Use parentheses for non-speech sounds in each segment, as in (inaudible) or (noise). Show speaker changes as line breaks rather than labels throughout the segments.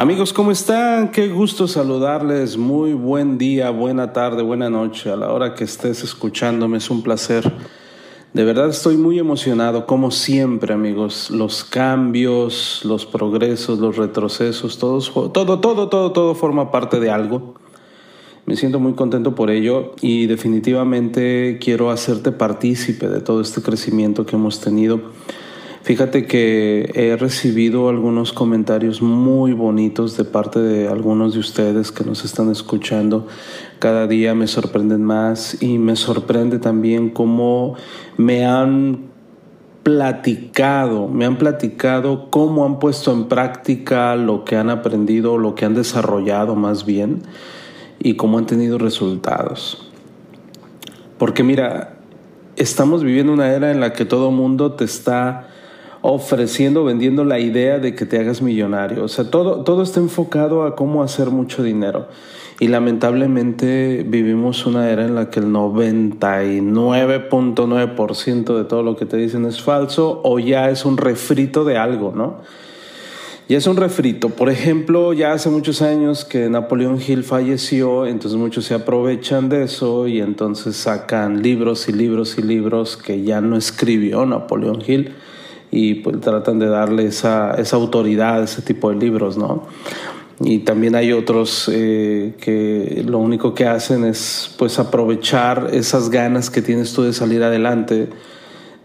Amigos, ¿cómo están? Qué gusto saludarles. Muy buen día, buena tarde, buena noche. A la hora que estés escuchándome es un placer. De verdad estoy muy emocionado, como siempre, amigos. Los cambios, los progresos, los retrocesos, todo, todo, todo, todo forma parte de algo. Me siento muy contento por ello y definitivamente quiero hacerte partícipe de todo este crecimiento que hemos tenido. Fíjate que he recibido algunos comentarios muy bonitos de parte de algunos de ustedes que nos están escuchando. Cada día me sorprenden más y me sorprende también cómo me han platicado, me han platicado cómo han puesto en práctica lo que han aprendido, lo que han desarrollado más bien y cómo han tenido resultados. Porque mira, estamos viviendo una era en la que todo mundo te está ofreciendo, vendiendo la idea de que te hagas millonario. O sea, todo, todo está enfocado a cómo hacer mucho dinero. Y lamentablemente vivimos una era en la que el 99.9% de todo lo que te dicen es falso o ya es un refrito de algo, ¿no? Ya es un refrito. Por ejemplo, ya hace muchos años que Napoleón Hill falleció, entonces muchos se aprovechan de eso y entonces sacan libros y libros y libros que ya no escribió Napoleón Hill y pues tratan de darle esa, esa autoridad a ese tipo de libros, ¿no? Y también hay otros eh, que lo único que hacen es pues aprovechar esas ganas que tienes tú de salir adelante,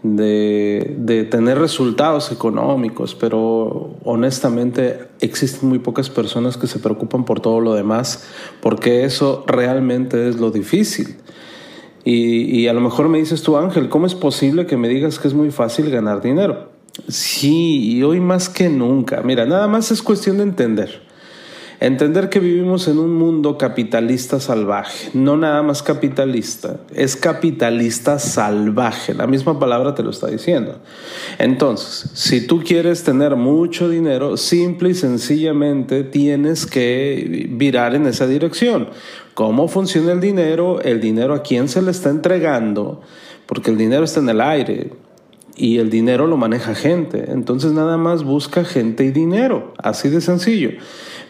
de, de tener resultados económicos, pero honestamente existen muy pocas personas que se preocupan por todo lo demás, porque eso realmente es lo difícil. Y, y, a lo mejor me dices tú, Ángel, ¿cómo es posible que me digas que es muy fácil ganar dinero? Sí, y hoy más que nunca. Mira, nada más es cuestión de entender. Entender que vivimos en un mundo capitalista salvaje, no nada más capitalista, es capitalista salvaje, la misma palabra te lo está diciendo. Entonces, si tú quieres tener mucho dinero, simple y sencillamente tienes que virar en esa dirección. ¿Cómo funciona el dinero? El dinero a quién se le está entregando, porque el dinero está en el aire y el dinero lo maneja gente. Entonces nada más busca gente y dinero, así de sencillo.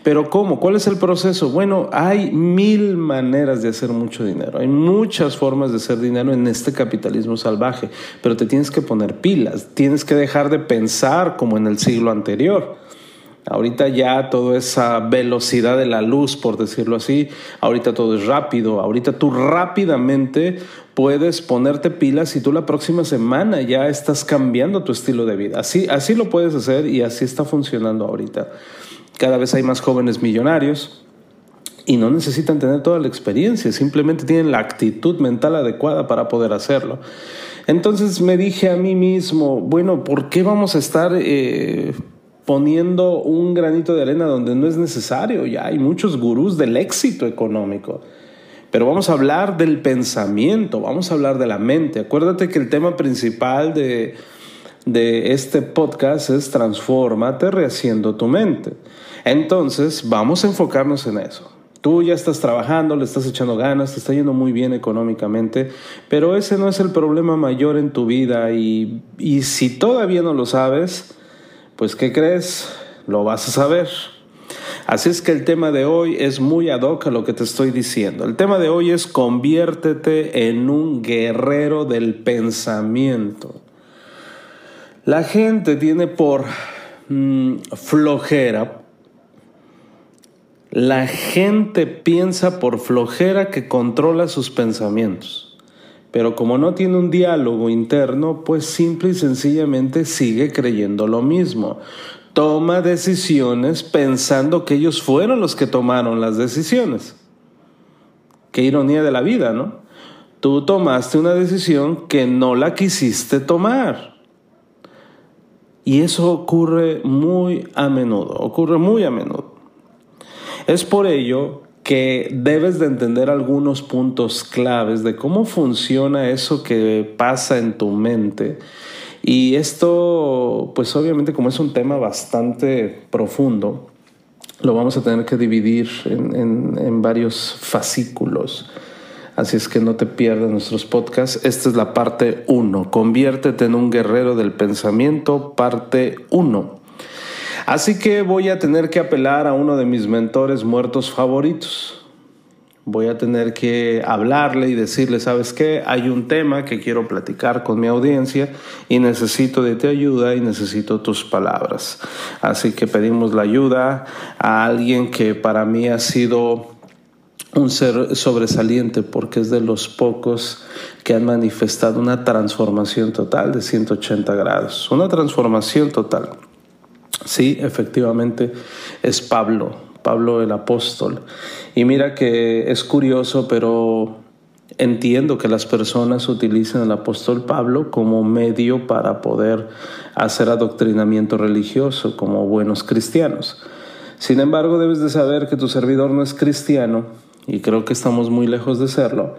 Pero ¿cómo? ¿Cuál es el proceso? Bueno, hay mil maneras de hacer mucho dinero. Hay muchas formas de hacer dinero en este capitalismo salvaje, pero te tienes que poner pilas, tienes que dejar de pensar como en el siglo anterior. Ahorita ya toda esa velocidad de la luz, por decirlo así, ahorita todo es rápido, ahorita tú rápidamente puedes ponerte pilas y tú la próxima semana ya estás cambiando tu estilo de vida. Así, así lo puedes hacer y así está funcionando ahorita. Cada vez hay más jóvenes millonarios y no necesitan tener toda la experiencia, simplemente tienen la actitud mental adecuada para poder hacerlo. Entonces me dije a mí mismo, bueno, ¿por qué vamos a estar... Eh, poniendo un granito de arena donde no es necesario. Ya hay muchos gurús del éxito económico. Pero vamos a hablar del pensamiento, vamos a hablar de la mente. Acuérdate que el tema principal de, de este podcast es transfórmate rehaciendo tu mente. Entonces, vamos a enfocarnos en eso. Tú ya estás trabajando, le estás echando ganas, te está yendo muy bien económicamente, pero ese no es el problema mayor en tu vida y, y si todavía no lo sabes, pues ¿qué crees? Lo vas a saber. Así es que el tema de hoy es muy ad hoc a lo que te estoy diciendo. El tema de hoy es conviértete en un guerrero del pensamiento. La gente tiene por mm, flojera, la gente piensa por flojera que controla sus pensamientos. Pero como no tiene un diálogo interno, pues simple y sencillamente sigue creyendo lo mismo. Toma decisiones pensando que ellos fueron los que tomaron las decisiones. Qué ironía de la vida, ¿no? Tú tomaste una decisión que no la quisiste tomar. Y eso ocurre muy a menudo, ocurre muy a menudo. Es por ello que debes de entender algunos puntos claves de cómo funciona eso que pasa en tu mente. Y esto, pues obviamente como es un tema bastante profundo, lo vamos a tener que dividir en, varios fascículos. Así es que no te pierdas nuestros podcasts. Esta es la parte 1. Conviértete en un guerrero del pensamiento, parte 1. Así que voy a tener que apelar a uno de mis mentores muertos favoritos. Voy a tener que hablarle y decirle, ¿sabes qué? Hay un tema que quiero platicar con mi audiencia y necesito de tu ayuda y necesito tus palabras. Así que pedimos la ayuda a alguien que para mí ha sido un ser sobresaliente porque es de los pocos que han manifestado una transformación total de 180 grados. Una transformación total. Sí, efectivamente es Pablo, Pablo el apóstol. Y mira que es curioso, pero entiendo que las personas utilizan al apóstol Pablo como medio para poder hacer adoctrinamiento religioso como buenos cristianos. Sin embargo, debes de saber que tu servidor no es cristiano y creo que estamos muy lejos de serlo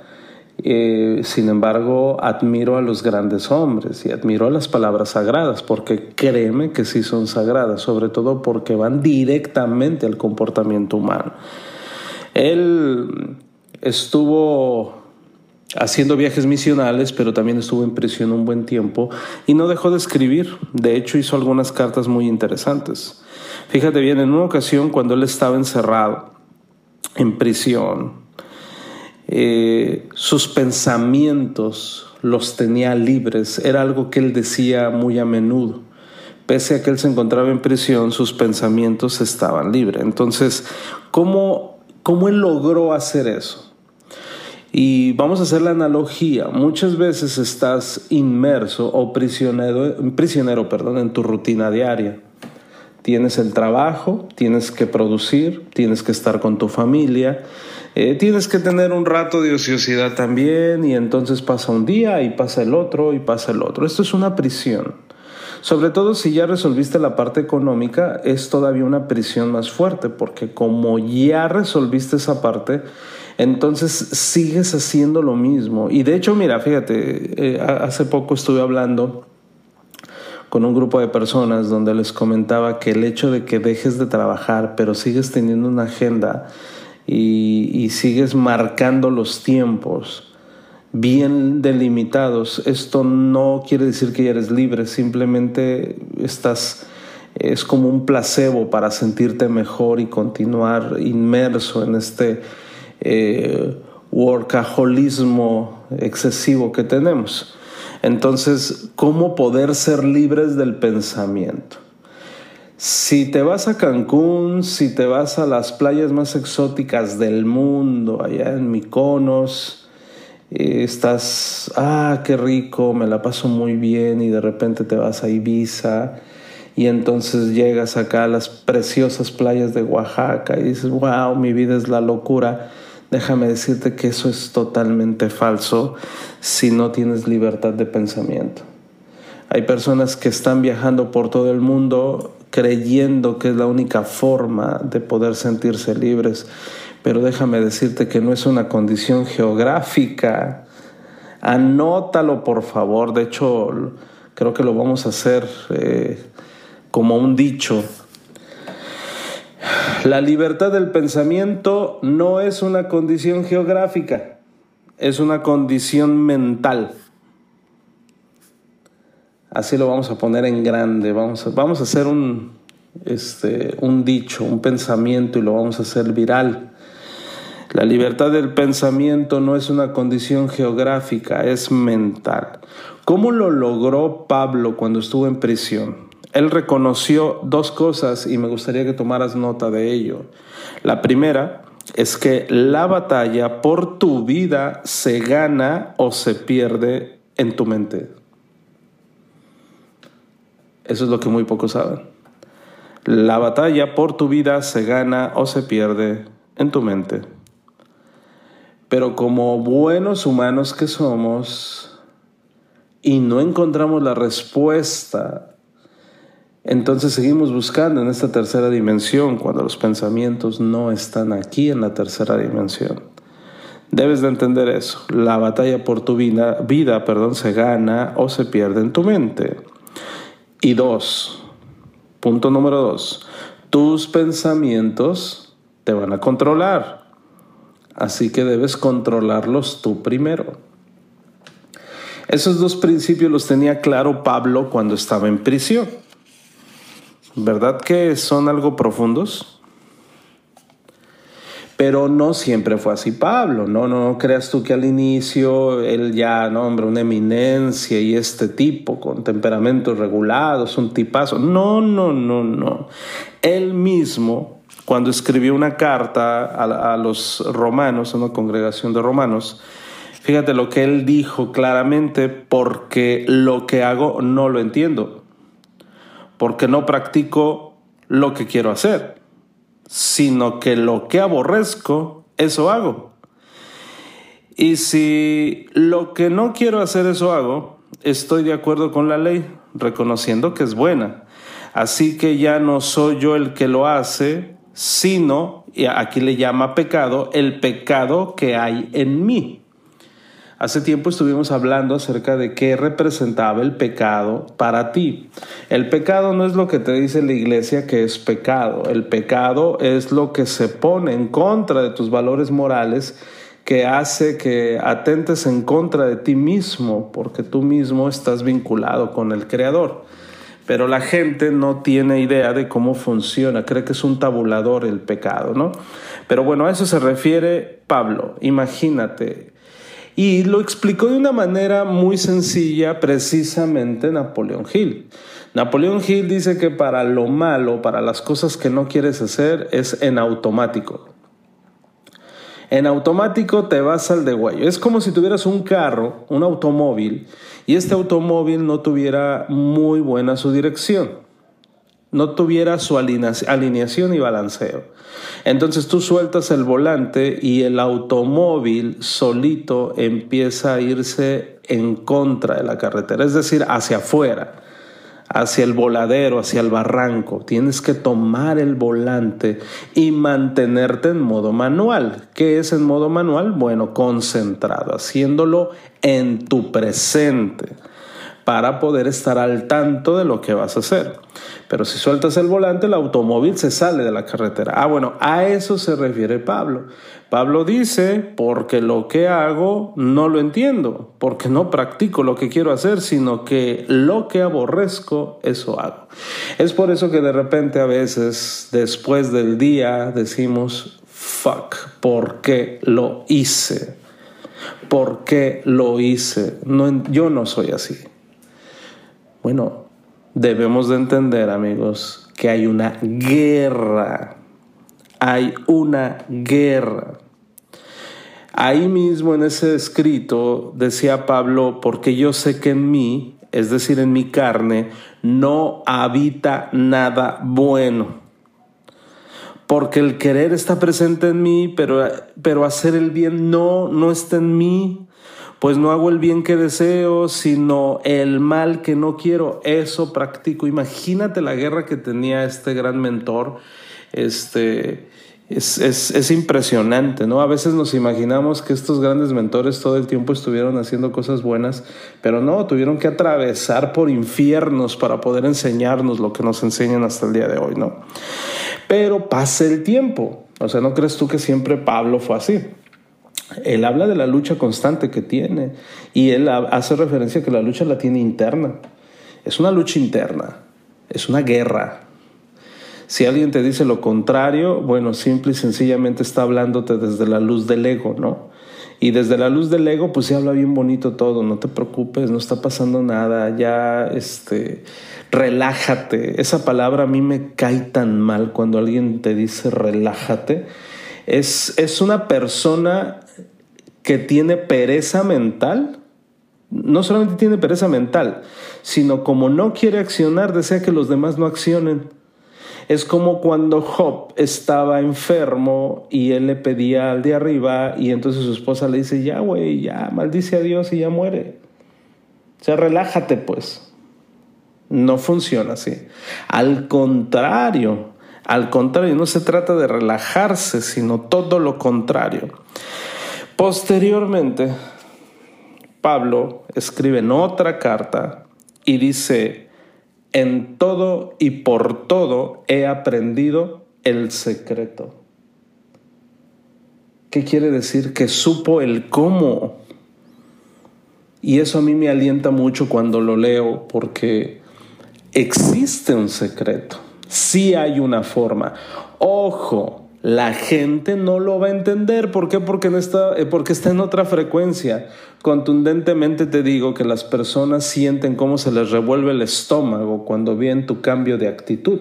eh, sin embargo, admiro a los grandes hombres y admiro a las palabras sagradas, porque créeme que sí son sagradas, sobre todo porque van directamente al comportamiento humano. Él estuvo haciendo viajes misionales, pero también estuvo en prisión un buen tiempo y no dejó de escribir. De hecho, hizo algunas cartas muy interesantes. Fíjate bien, en una ocasión cuando él estaba encerrado en prisión, eh, sus pensamientos los tenía libres, era algo que él decía muy a menudo. Pese a que él se encontraba en prisión, sus pensamientos estaban libres. Entonces, ¿cómo, cómo él logró hacer eso? Y vamos a hacer la analogía. Muchas veces estás inmerso o prisionero, prisionero perdón, en tu rutina diaria. Tienes el trabajo, tienes que producir, tienes que estar con tu familia, eh, tienes que tener un rato de ociosidad también y entonces pasa un día y pasa el otro y pasa el otro. Esto es una prisión. Sobre todo si ya resolviste la parte económica, es todavía una prisión más fuerte, porque como ya resolviste esa parte, entonces sigues haciendo lo mismo. Y de hecho, mira, fíjate, eh, hace poco estuve hablando con un grupo de personas donde les comentaba que el hecho de que dejes de trabajar, pero sigues teniendo una agenda, y, sigues marcando los tiempos bien delimitados, esto no quiere decir que ya eres libre, simplemente estás, es como un placebo para sentirte mejor y continuar inmerso en este eh, workaholismo excesivo que tenemos. Entonces, ¿cómo poder ser libres del pensamiento? Si te vas a Cancún, si te vas a las playas más exóticas del mundo, allá en Mykonos, eh, estás, ah, qué rico, me la paso muy bien y de repente te vas a Ibiza y entonces llegas acá a las preciosas playas de Oaxaca y dices, wow, mi vida es la locura. Déjame decirte que eso es totalmente falso si no tienes libertad de pensamiento. Hay personas que están viajando por todo el mundo creyendo que es la única forma de poder sentirse libres. Pero déjame decirte que no es una condición geográfica. Anótalo, por favor. De hecho, creo que lo vamos a hacer eh, como un dicho. La libertad del pensamiento no es una condición geográfica, es una condición mental. Así lo vamos a poner en grande. Vamos a, vamos a hacer un, este, un dicho, un pensamiento y lo vamos a hacer viral. La libertad del pensamiento no es una condición geográfica, es mental. ¿Cómo lo logró Pablo cuando estuvo en prisión? Él reconoció dos cosas y me gustaría que tomaras nota de ello. La primera es que la batalla por tu vida se gana o se pierde en tu mente. Eso es lo que muy pocos saben. La batalla por tu vida se gana o se pierde en tu mente. Pero como buenos humanos que somos y no encontramos la respuesta Entonces seguimos buscando en esta tercera dimensión cuando los pensamientos no están aquí en la tercera dimensión. Debes de entender eso. La batalla por tu vida, vida perdón, se gana o se pierde en tu mente. Y dos, punto número dos, tus pensamientos te van a controlar. Así que debes controlarlos tú primero. Esos dos principios los tenía claro Pablo cuando estaba en prisión. ¿Verdad que son algo profundos? Pero no siempre fue así Pablo, no, no creas tú que al inicio él ya, no, hombre, una eminencia y este tipo con temperamentos regulados, un tipazo. No, no, no, no. Él mismo, cuando escribió una carta a, a los romanos, a una congregación de romanos, fíjate lo que él dijo claramente, porque lo que hago no lo entiendo porque no practico lo que quiero hacer, sino que lo que aborrezco, eso hago. Y si lo que no quiero hacer, eso hago, estoy de acuerdo con la ley, reconociendo que es buena. Así que ya no soy yo el que lo hace, sino, y aquí le llama pecado, el pecado que hay en mí. Hace tiempo estuvimos hablando acerca de qué representaba el pecado para ti. El pecado no es lo que te dice la iglesia que es pecado. El pecado es lo que se pone en contra de tus valores morales que hace que atentes en contra de ti mismo, porque tú mismo estás vinculado con el Creador. Pero la gente no tiene idea de cómo funciona, cree que es un tabulador el pecado, ¿no? Pero bueno, a eso se refiere Pablo. Imagínate, y lo explicó de una manera muy sencilla precisamente Napoleón Hill. Napoleón Hill dice que para lo malo, para las cosas que no quieres hacer, es en automático. En automático te vas al de guayo. Es como si tuvieras un carro, un automóvil, y este automóvil no tuviera muy buena su dirección no tuviera su alineación y balanceo. Entonces tú sueltas el volante y el automóvil solito empieza a irse en contra de la carretera, es decir, hacia afuera, hacia el voladero, hacia el barranco. Tienes que tomar el volante y mantenerte en modo manual. ¿Qué es en modo manual? Bueno, concentrado, haciéndolo en tu presente para poder estar al tanto de lo que vas a hacer. Pero si sueltas el volante, el automóvil se sale de la carretera. Ah, bueno, a eso se refiere Pablo. Pablo dice, porque lo que hago no lo entiendo, porque no practico lo que quiero hacer, sino que lo que aborrezco, eso hago. Es por eso que de repente a veces, después del día, decimos, fuck, ¿por qué lo hice? ¿Por qué lo hice? Yo no soy así. Bueno, debemos de entender, amigos, que hay una guerra. Hay una guerra. Ahí mismo en ese escrito decía Pablo, porque yo sé que en mí, es decir, en mi carne, no habita nada bueno. Porque el querer está presente en mí, pero, pero hacer el bien no, no está en mí pues no hago el bien que deseo, sino el mal que no quiero, eso practico. Imagínate la guerra que tenía este gran mentor, este, es, es, impresionante, ¿no? A veces nos imaginamos que estos grandes mentores todo el tiempo estuvieron haciendo cosas buenas, pero no, tuvieron que atravesar por infiernos para poder enseñarnos lo que nos enseñan hasta el día de hoy, ¿no? Pero pasa el tiempo, o sea, ¿no crees tú que siempre Pablo fue así? Él habla de la lucha constante que tiene y él hace referencia a que la lucha la tiene interna. Es una lucha interna, es una guerra. Si alguien te dice lo contrario, bueno, simple y sencillamente está hablándote desde la luz del ego, ¿no? Y desde la luz del ego, pues se habla bien bonito todo, no te preocupes, no está pasando nada, ya, este, relájate. Esa palabra a mí me cae tan mal cuando alguien te dice relájate. Es, es una persona que tiene pereza mental, no solamente tiene pereza mental, sino como no quiere accionar, desea que los demás no accionen. Es como cuando Job estaba enfermo y él le pedía al de arriba y entonces su esposa le dice, ya güey, ya maldice a Dios y ya muere. O sea, relájate pues. No funciona así. Al contrario, al contrario, no se trata de relajarse, sino todo lo contrario. Posteriormente, Pablo escribe en otra carta y dice, en todo y por todo he aprendido el secreto. ¿Qué quiere decir? Que supo el cómo. Y eso a mí me alienta mucho cuando lo leo porque existe un secreto. Sí hay una forma. Ojo, la gente no lo va a entender. ¿Por qué? Porque, eh, porque está en otra frecuencia. Contundentemente te digo que las personas sienten cómo se les revuelve el estómago cuando ven tu cambio de actitud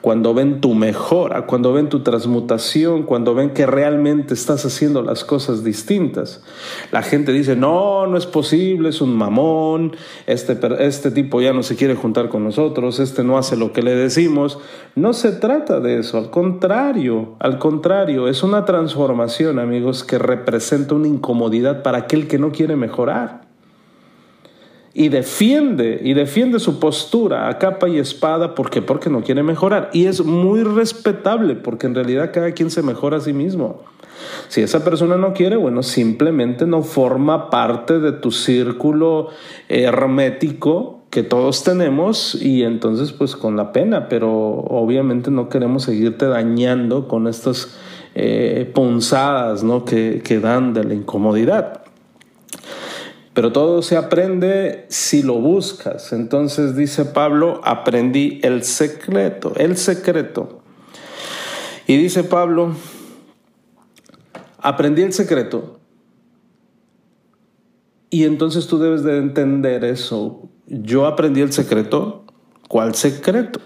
cuando ven tu mejora, cuando ven tu transmutación, cuando ven que realmente estás haciendo las cosas distintas. La gente dice, no, no es posible, es un mamón, este, este tipo ya no se quiere juntar con nosotros, este no hace lo que le decimos. No se trata de eso, al contrario, al contrario, es una transformación, amigos, que representa una incomodidad para aquel que no quiere mejorar y defiende y defiende su postura a capa y espada porque porque no quiere mejorar y es muy respetable porque en realidad cada quien se mejora a sí mismo. Si esa persona no quiere, bueno, simplemente no forma parte de tu círculo hermético que todos tenemos y entonces pues con la pena, pero obviamente no queremos seguirte dañando con estas eh, punzadas ¿no? que, que dan de la incomodidad. Pero todo se aprende si lo buscas. Entonces dice Pablo, aprendí el secreto, el secreto. Y dice Pablo, aprendí el secreto. Y entonces tú debes de entender eso. Yo aprendí el secreto. ¿Cuál secreto?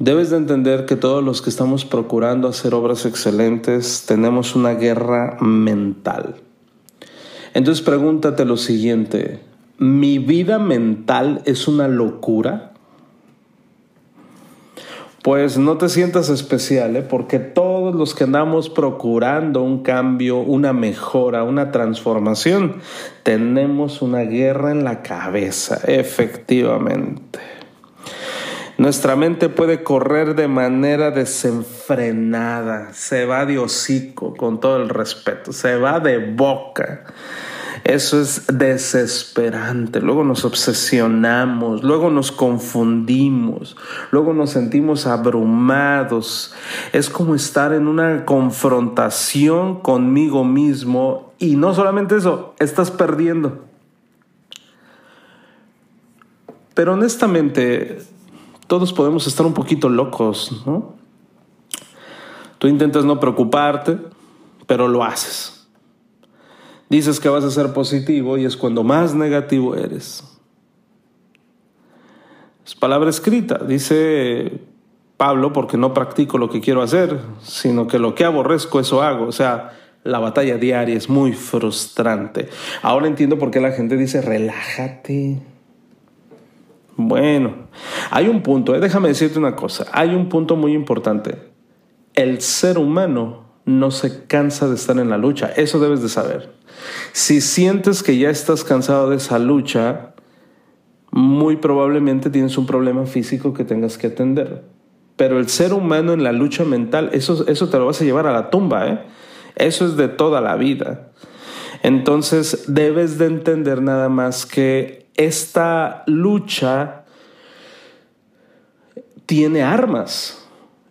Debes de entender que todos los que estamos procurando hacer obras excelentes tenemos una guerra mental. Entonces pregúntate lo siguiente, ¿mi vida mental es una locura? Pues no te sientas especial, ¿eh? porque todos los que andamos procurando un cambio, una mejora, una transformación, tenemos una guerra en la cabeza, efectivamente. Nuestra mente puede correr de manera desenfrenada, se va de hocico, con todo el respeto, se va de boca. Eso es desesperante. Luego nos obsesionamos, luego nos confundimos, luego nos sentimos abrumados. Es como estar en una confrontación conmigo mismo y no solamente eso, estás perdiendo. Pero honestamente, todos podemos estar un poquito locos, ¿no? Tú intentas no preocuparte, pero lo haces. Dices que vas a ser positivo y es cuando más negativo eres. Es palabra escrita, dice Pablo, porque no practico lo que quiero hacer, sino que lo que aborrezco, eso hago. O sea, la batalla diaria es muy frustrante. Ahora entiendo por qué la gente dice, relájate. Bueno, hay un punto, eh, déjame decirte una cosa, hay un punto muy importante. El ser humano no se cansa de estar en la lucha, eso debes de saber. Si sientes que ya estás cansado de esa lucha, muy probablemente tienes un problema físico que tengas que atender. Pero el ser humano en la lucha mental, eso, eso te lo vas a llevar a la tumba, ¿eh? Eso es de toda la vida. Entonces debes de entender nada más que esta lucha tiene armas.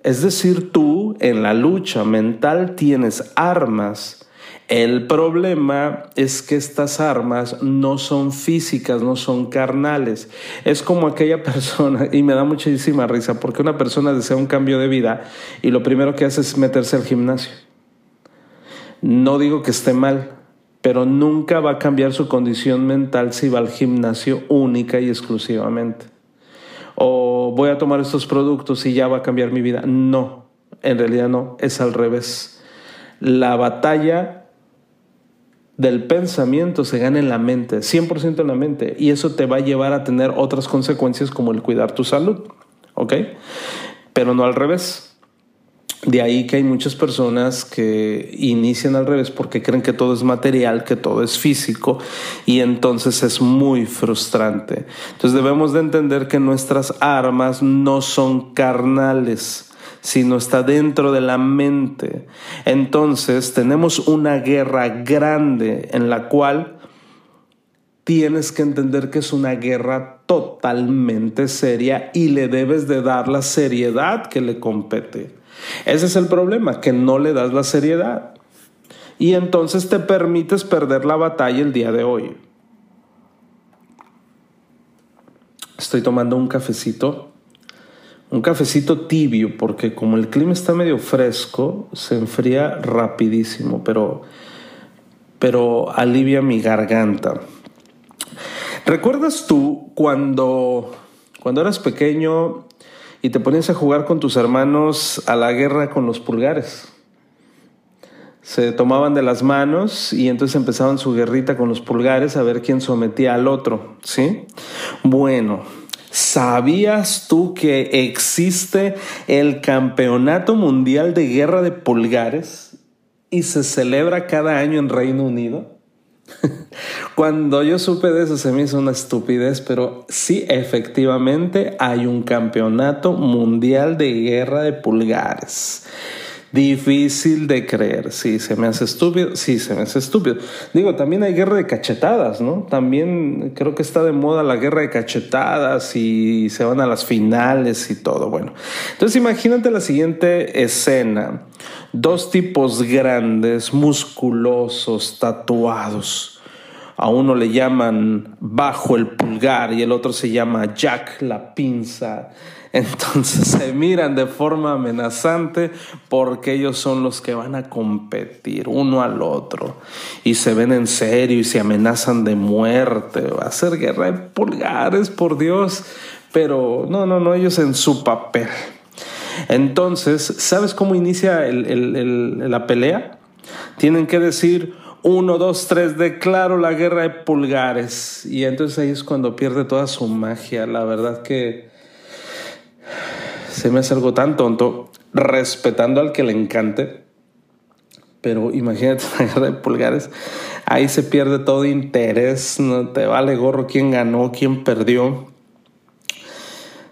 Es decir, tú en la lucha mental tienes armas. El problema es que estas armas no son físicas, no son carnales. Es como aquella (laughs) persona, y me da muchísima risa, porque una persona desea un cambio de vida y lo primero que hace es meterse al gimnasio. No digo que esté mal, pero nunca va a cambiar su condición mental si va al gimnasio única y exclusivamente. O voy a tomar estos productos y ya va a cambiar mi vida. No, en realidad no, es al revés. La batalla del pensamiento se gana en la mente, 100% en la mente, y eso te va a llevar a tener otras consecuencias como el cuidar tu salud, ¿ok? Pero no al revés. De ahí que hay muchas personas que inician al revés porque creen que todo es material, que todo es físico y entonces es muy frustrante. Entonces debemos de entender que nuestras armas no son carnales, sino está dentro de la mente. Entonces tenemos una guerra grande en la cual tienes que entender que es una guerra totalmente seria y le debes de dar la seriedad que le compete. Ese es el problema, que no le das la seriedad. Y entonces te permites perder la batalla el día de hoy. Estoy tomando un cafecito, un cafecito tibio, porque como el clima está medio fresco, se enfría rapidísimo, pero, pero alivia mi garganta. ¿Recuerdas tú cuando, cuando eras pequeño y te ponías a jugar con tus hermanos a la guerra con los pulgares. Se tomaban de las manos y entonces empezaban su guerrita con los pulgares a ver quién sometía al otro, ¿sí? Bueno, ¿sabías tú que existe el Campeonato Mundial de Guerra de Pulgares y se celebra cada año en Reino Unido? Cuando yo supe de eso se me hizo una estupidez, pero sí, efectivamente hay un campeonato mundial de guerra de pulgares. Difícil de creer, sí, se me hace estúpido, sí, se me hace estúpido. Digo, también hay guerra de cachetadas, ¿no? También creo que está de moda la guerra de cachetadas y se van a las finales y todo, bueno. Entonces imagínate la siguiente escena. Dos tipos grandes, musculosos, tatuados. A uno le llaman bajo el pulgar y el otro se llama Jack la pinza. Entonces se miran de forma amenazante porque ellos son los que van a competir uno al otro y se ven en serio y se amenazan de muerte. Va a ser guerra de pulgares, por Dios. Pero no, no, no, ellos en su papel. Entonces, ¿sabes cómo inicia la pelea? Tienen que decir uno, dos, tres, declaro la guerra de pulgares. Y entonces ahí es cuando pierde toda su magia. La verdad que se me hace algo tan tonto, respetando al que le encante. Pero imagínate (laughs) la guerra de pulgares. Ahí se pierde todo interés. No te vale gorro quién ganó, quién perdió.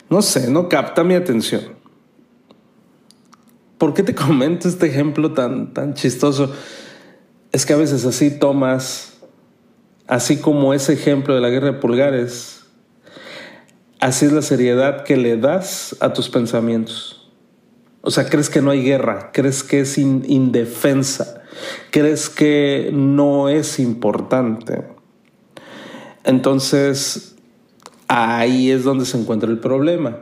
No sé, no capta mi atención. ¿Por qué te (laughs) comento este ejemplo tan, tan chistoso? Es que a veces así tomas, así como ese ejemplo de la guerra de pulgares, así es la seriedad que le das a tus pensamientos. O sea, crees que no hay guerra, crees que es indefensa, crees que no es importante. Entonces, ahí es donde se encuentra el problema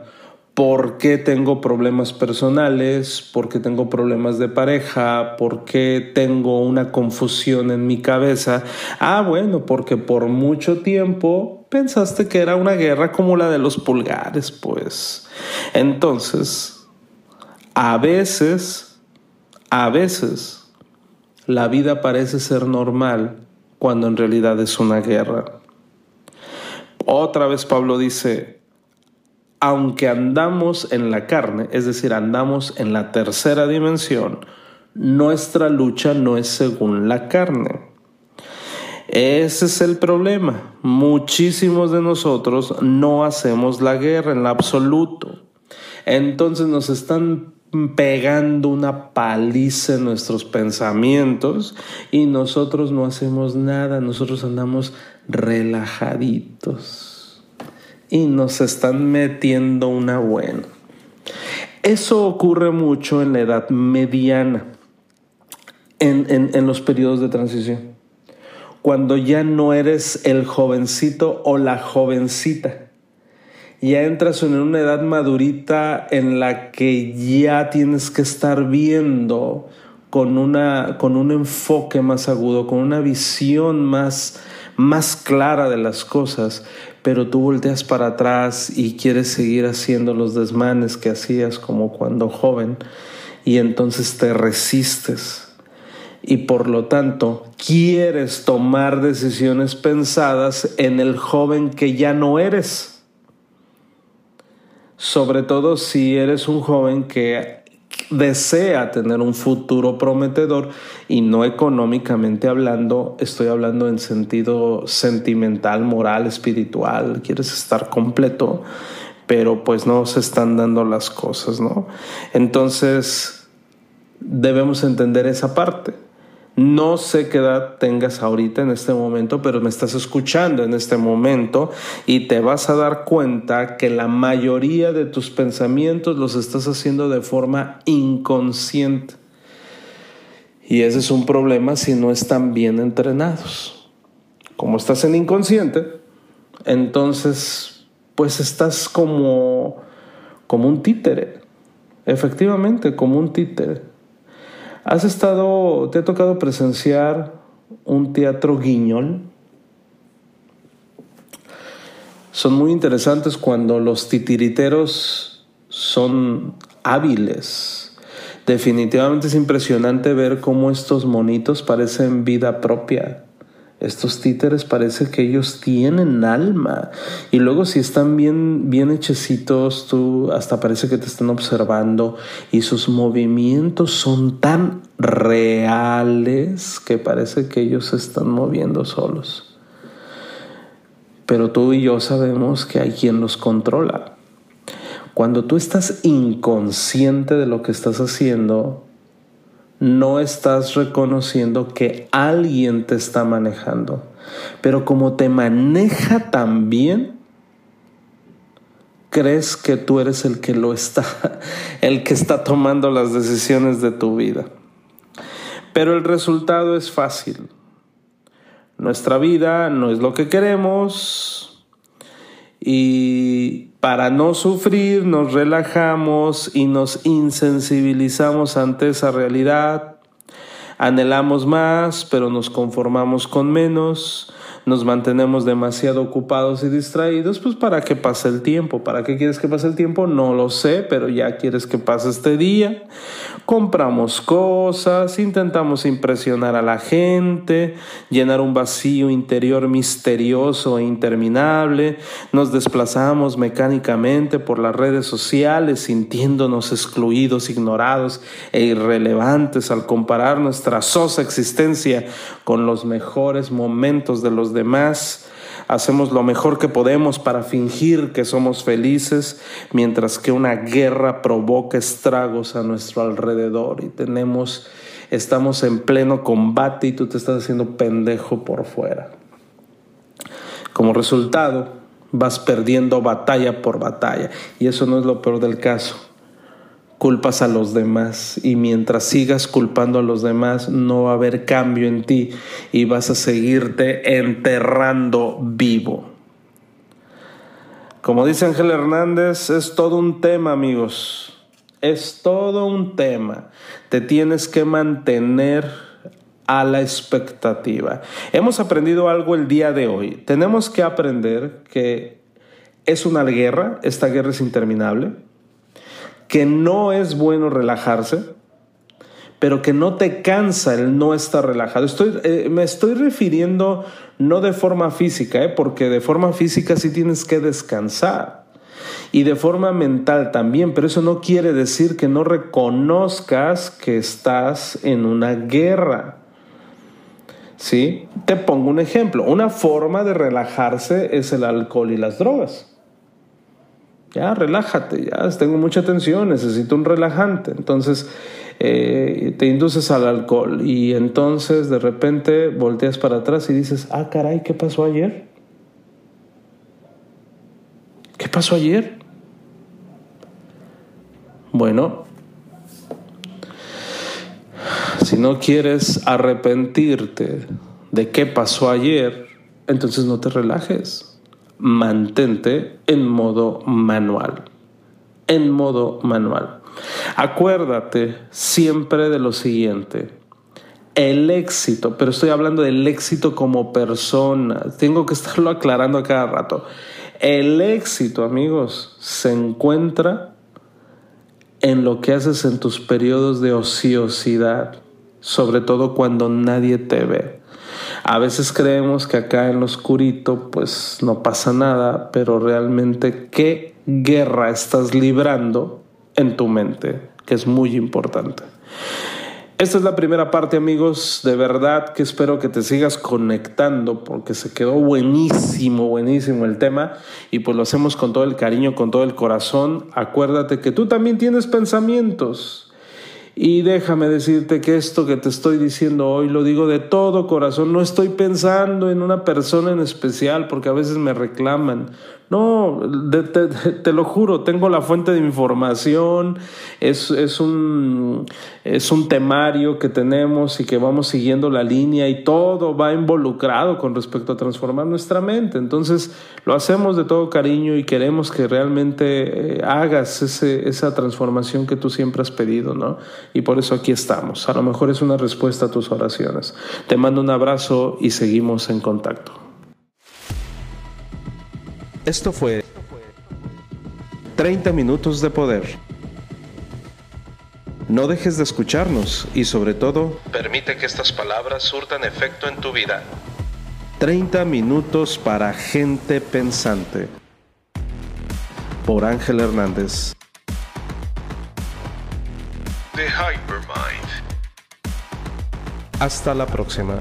por qué tengo problemas personales, por qué tengo problemas de pareja, por qué tengo una confusión en mi cabeza. Ah, bueno, porque por mucho tiempo pensaste que era una guerra como la de los pulgares, pues. Entonces, a veces, a veces, la vida parece ser normal cuando en realidad es una guerra. Otra vez Pablo dice, aunque andamos en la carne, es decir, andamos en la tercera dimensión, nuestra lucha no es según la carne. Ese es el problema. Muchísimos de nosotros no hacemos la guerra en absoluto. Entonces nos están pegando una paliza en nuestros pensamientos y nosotros no hacemos nada, nosotros andamos relajaditos y nos están metiendo una buena. Eso ocurre mucho en la edad mediana, en, en, los periodos de transición, cuando ya no eres el jovencito o la jovencita. Ya entras en una edad madurita en la que ya tienes que estar viendo con, una, con un enfoque más agudo, con una visión más, más clara de las cosas, pero tú volteas para atrás y quieres seguir haciendo los desmanes que hacías como cuando joven y entonces te resistes y por lo tanto quieres tomar decisiones pensadas en el joven que ya no eres. Sobre todo si eres un joven que, desea tener un futuro prometedor y no económicamente hablando, estoy hablando en sentido sentimental, moral, espiritual, quieres estar completo, pero pues no se están dando las cosas, ¿no? Entonces, debemos entender esa parte. No sé qué edad tengas ahorita en este momento, pero me estás escuchando en este momento y te vas a dar cuenta que la mayoría de tus pensamientos los estás haciendo de forma inconsciente. Y ese es un problema si no están bien entrenados. Como estás en inconsciente, entonces pues estás como como un títere. Efectivamente, como un títere. ¿Has estado, te ha tocado presenciar un teatro guiñol? Son muy interesantes cuando los titiriteros son hábiles. Definitivamente es impresionante ver cómo estos monitos parecen vida propia. Estos títeres parece que ellos tienen alma. Y luego si están bien, bien hechecitos, tú hasta parece que te están observando y sus movimientos son tan reales que parece que ellos se están moviendo solos. Pero tú y yo sabemos que hay quien los controla. Cuando tú estás inconsciente de lo que estás haciendo, no estás reconociendo que alguien te está manejando. Pero como te maneja también, crees que tú eres el que lo está, (laughs) el que está tomando las decisiones de tu vida. Pero el resultado es fácil. Nuestra vida no es lo que queremos y para no sufrir nos relajamos y nos insensibilizamos ante esa realidad. Anhelamos más, pero nos conformamos con menos nos mantenemos demasiado ocupados y distraídos, pues para que pase el tiempo. ¿Para qué quieres que pase el tiempo? No lo sé, pero ya quieres que pase este día. Compramos cosas, intentamos impresionar a la gente, llenar un vacío interior misterioso e interminable, nos desplazamos mecánicamente por las redes sociales sintiéndonos excluidos, ignorados e irrelevantes al comparar nuestra sosa existencia con los mejores momentos de los demás, hacemos lo mejor que podemos para fingir que somos felices, mientras que una guerra provoca estragos a nuestro alrededor. Y tenemos, estamos en pleno combate y tú te estás haciendo pendejo por fuera. Como resultado, vas perdiendo batalla por batalla. Y eso no es lo peor del caso culpas a los demás y mientras sigas culpando a los demás no va a haber cambio en ti y vas a seguirte enterrando vivo. Como dice Ángel Hernández, es todo un tema, amigos. Es todo un tema. Te tienes que mantener a la expectativa. Hemos aprendido algo el día de hoy. Tenemos que aprender que es una guerra, esta guerra es interminable que no es bueno relajarse, pero que no te cansa el no estar relajado. Estoy, eh, me estoy refiriendo no de forma física, eh, porque de forma física sí tienes que descansar. Y de forma mental también, pero eso no quiere decir que no reconozcas que estás en una guerra. ¿Sí? Te pongo un ejemplo. Una forma de relajarse es el alcohol y las drogas ya relájate, ya tengo mucha tensión, necesito un relajante. Entonces eh, te induces al alcohol y entonces de repente volteas para atrás y dices, ah, caray, ¿qué pasó ayer? ¿Qué pasó ayer? Bueno, si no quieres arrepentirte de qué pasó ayer, entonces no te relajes mantente en modo manual. En modo manual. Acuérdate siempre de lo siguiente. El éxito, pero estoy hablando del éxito como persona. Tengo que estarlo aclarando a cada rato. El éxito, amigos, se encuentra en lo que haces en tus periodos de ociosidad, sobre todo cuando nadie te ve. A veces creemos que acá en lo oscurito pues no pasa nada, pero realmente qué guerra estás librando en tu mente que es muy importante. Esta es la primera parte, amigos. De verdad que espero que te sigas conectando porque se quedó buenísimo, buenísimo el tema y pues lo hacemos con todo el cariño, con todo el corazón. Acuérdate que tú también tienes pensamientos y déjame decirte que esto que te estoy diciendo hoy lo digo de todo corazón. No estoy pensando en una persona en especial porque a veces me reclaman. No, te, lo juro, tengo la fuente de información, es, es, un, es un temario que tenemos y que vamos siguiendo la línea y todo va involucrado con respecto a transformar nuestra mente. Entonces lo hacemos de todo cariño y queremos que realmente eh, hagas ese, esa transformación que tú siempre has pedido, ¿no? Y por eso aquí estamos. A lo mejor es una respuesta a tus oraciones. Te mando un abrazo y seguimos en contacto. Esto fue 30 minutos de poder. No dejes de escucharnos y sobre todo, permite que estas palabras surtan efecto en tu vida. 30 minutos para gente pensante. Por Ángel Hernández. The Hypermind. Hasta la próxima.